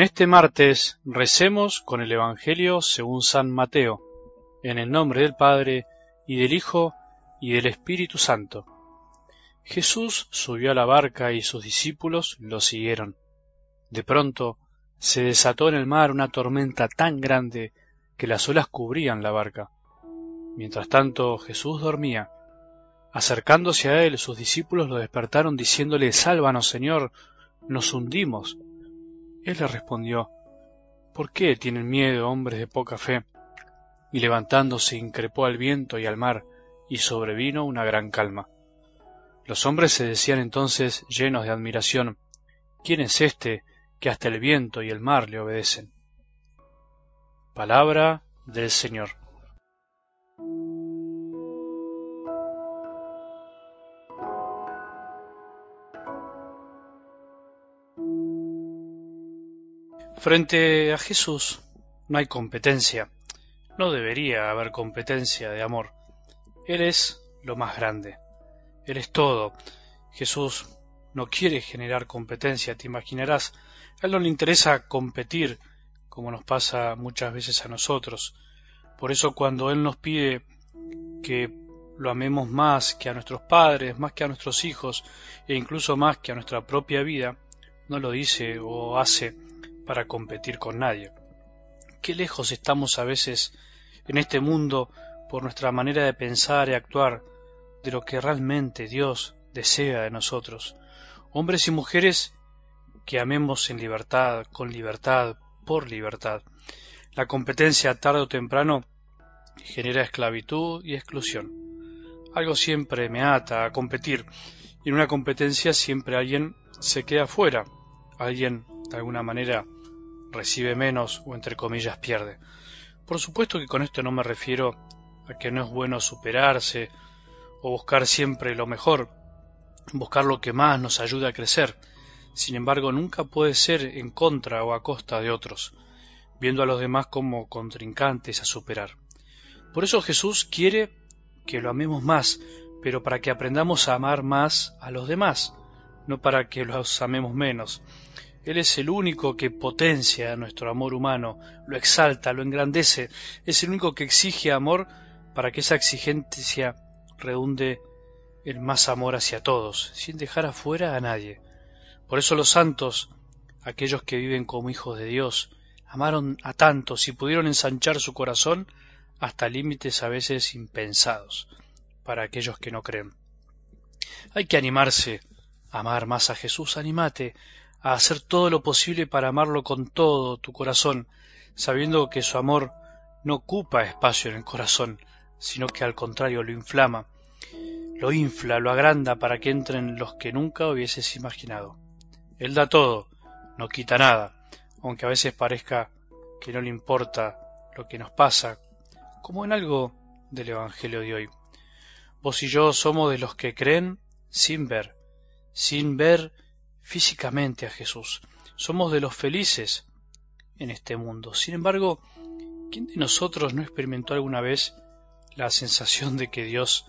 En este martes recemos con el Evangelio según San Mateo, en el nombre del Padre, y del Hijo, y del Espíritu Santo. Jesús subió a la barca y sus discípulos lo siguieron. De pronto se desató en el mar una tormenta tan grande que las olas cubrían la barca. Mientras tanto Jesús dormía. Acercándose a él, sus discípulos lo despertaron diciéndole Sálvanos, Señor, nos hundimos. Él le respondió, ¿Por qué tienen miedo, hombres de poca fe? Y levantándose increpó al viento y al mar, y sobrevino una gran calma. Los hombres se decían entonces, llenos de admiración, ¿quién es éste que hasta el viento y el mar le obedecen? Palabra del Señor. Frente a Jesús no hay competencia, no debería haber competencia de amor. Él es lo más grande, Él es todo. Jesús no quiere generar competencia, te imaginarás. A Él no le interesa competir como nos pasa muchas veces a nosotros. Por eso cuando Él nos pide que lo amemos más que a nuestros padres, más que a nuestros hijos e incluso más que a nuestra propia vida, no lo dice o hace para competir con nadie. Qué lejos estamos a veces en este mundo por nuestra manera de pensar y actuar de lo que realmente Dios desea de nosotros. Hombres y mujeres que amemos en libertad, con libertad, por libertad. La competencia tarde o temprano genera esclavitud y exclusión. Algo siempre me ata a competir y en una competencia siempre alguien se queda fuera, alguien de alguna manera recibe menos o entre comillas pierde. Por supuesto que con esto no me refiero a que no es bueno superarse o buscar siempre lo mejor, buscar lo que más nos ayude a crecer. Sin embargo, nunca puede ser en contra o a costa de otros, viendo a los demás como contrincantes a superar. Por eso Jesús quiere que lo amemos más, pero para que aprendamos a amar más a los demás, no para que los amemos menos. Él es el único que potencia nuestro amor humano, lo exalta, lo engrandece, es el único que exige amor para que esa exigencia redunde en más amor hacia todos, sin dejar afuera a nadie. Por eso los santos, aquellos que viven como hijos de Dios, amaron a tantos y pudieron ensanchar su corazón hasta límites a veces impensados para aquellos que no creen. Hay que animarse a amar más a Jesús, animate, a hacer todo lo posible para amarlo con todo tu corazón, sabiendo que su amor no ocupa espacio en el corazón, sino que al contrario lo inflama, lo infla, lo agranda para que entren los que nunca hubieses imaginado. Él da todo, no quita nada, aunque a veces parezca que no le importa lo que nos pasa, como en algo del Evangelio de hoy. Vos y yo somos de los que creen sin ver, sin ver físicamente a Jesús. Somos de los felices en este mundo. Sin embargo, ¿quién de nosotros no experimentó alguna vez la sensación de que Dios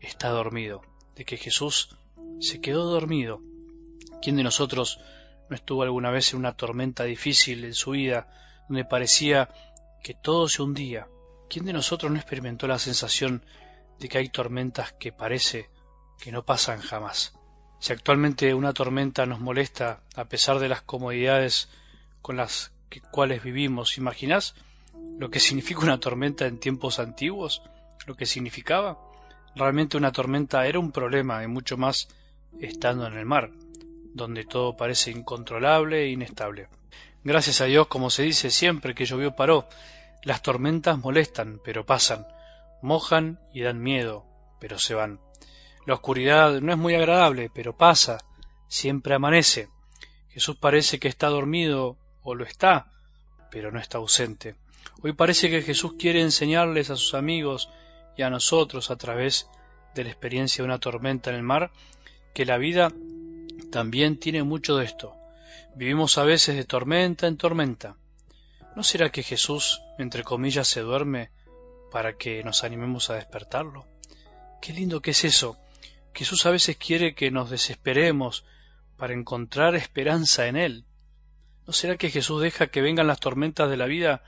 está dormido, de que Jesús se quedó dormido? ¿Quién de nosotros no estuvo alguna vez en una tormenta difícil en su vida, donde parecía que todo se hundía? ¿Quién de nosotros no experimentó la sensación de que hay tormentas que parece que no pasan jamás? Si actualmente una tormenta nos molesta a pesar de las comodidades con las cuales vivimos, ¿imaginás lo que significa una tormenta en tiempos antiguos? ¿Lo que significaba? Realmente una tormenta era un problema y mucho más estando en el mar, donde todo parece incontrolable e inestable. Gracias a Dios, como se dice siempre que llovió paró, las tormentas molestan, pero pasan, mojan y dan miedo, pero se van. La oscuridad no es muy agradable, pero pasa, siempre amanece. Jesús parece que está dormido, o lo está, pero no está ausente. Hoy parece que Jesús quiere enseñarles a sus amigos y a nosotros a través de la experiencia de una tormenta en el mar, que la vida también tiene mucho de esto. Vivimos a veces de tormenta en tormenta. ¿No será que Jesús, entre comillas, se duerme para que nos animemos a despertarlo? Qué lindo que es eso, Jesús a veces quiere que nos desesperemos para encontrar esperanza en Él. ¿No será que Jesús deja que vengan las tormentas de la vida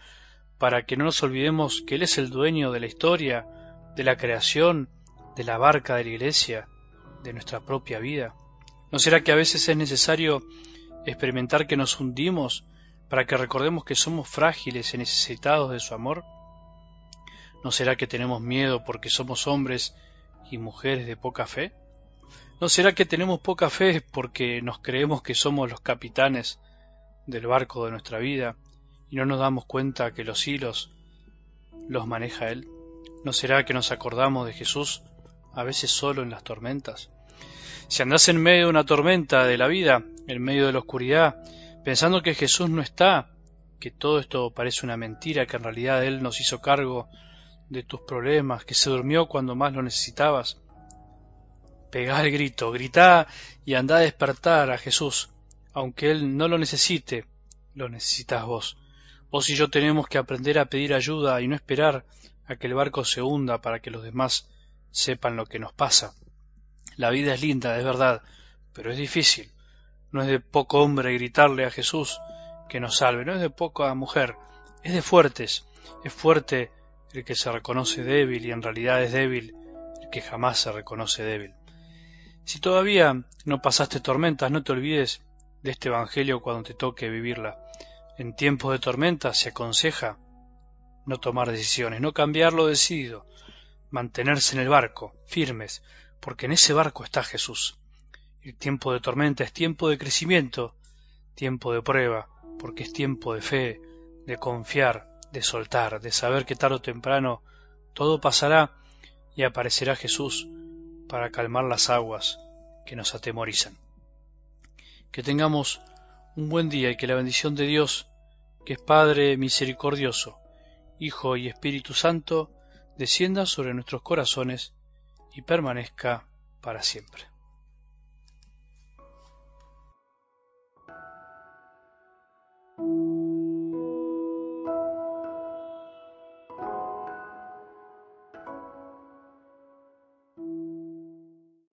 para que no nos olvidemos que Él es el dueño de la historia, de la creación, de la barca de la iglesia, de nuestra propia vida? ¿No será que a veces es necesario experimentar que nos hundimos para que recordemos que somos frágiles y necesitados de su amor? ¿No será que tenemos miedo porque somos hombres y mujeres de poca fe? ¿No será que tenemos poca fe porque nos creemos que somos los capitanes del barco de nuestra vida y no nos damos cuenta que los hilos los maneja Él? ¿No será que nos acordamos de Jesús a veces solo en las tormentas? Si andás en medio de una tormenta de la vida, en medio de la oscuridad, pensando que Jesús no está, que todo esto parece una mentira, que en realidad Él nos hizo cargo de tus problemas, que se durmió cuando más lo necesitabas, pegá el grito, gritá y andá a despertar a Jesús, aunque Él no lo necesite, lo necesitas vos. Vos y yo tenemos que aprender a pedir ayuda y no esperar a que el barco se hunda para que los demás sepan lo que nos pasa. La vida es linda, es verdad, pero es difícil. No es de poco hombre gritarle a Jesús que nos salve, no es de poca mujer, es de fuertes. Es fuerte el que se reconoce débil y en realidad es débil el que jamás se reconoce débil. Si todavía no pasaste tormentas, no te olvides de este Evangelio cuando te toque vivirla. En tiempos de tormenta se aconseja no tomar decisiones, no cambiar lo decidido, mantenerse en el barco, firmes, porque en ese barco está Jesús. El tiempo de tormenta es tiempo de crecimiento, tiempo de prueba, porque es tiempo de fe, de confiar, de soltar, de saber que tarde o temprano todo pasará y aparecerá Jesús para calmar las aguas que nos atemorizan. Que tengamos un buen día y que la bendición de Dios, que es Padre misericordioso, Hijo y Espíritu Santo, descienda sobre nuestros corazones y permanezca para siempre.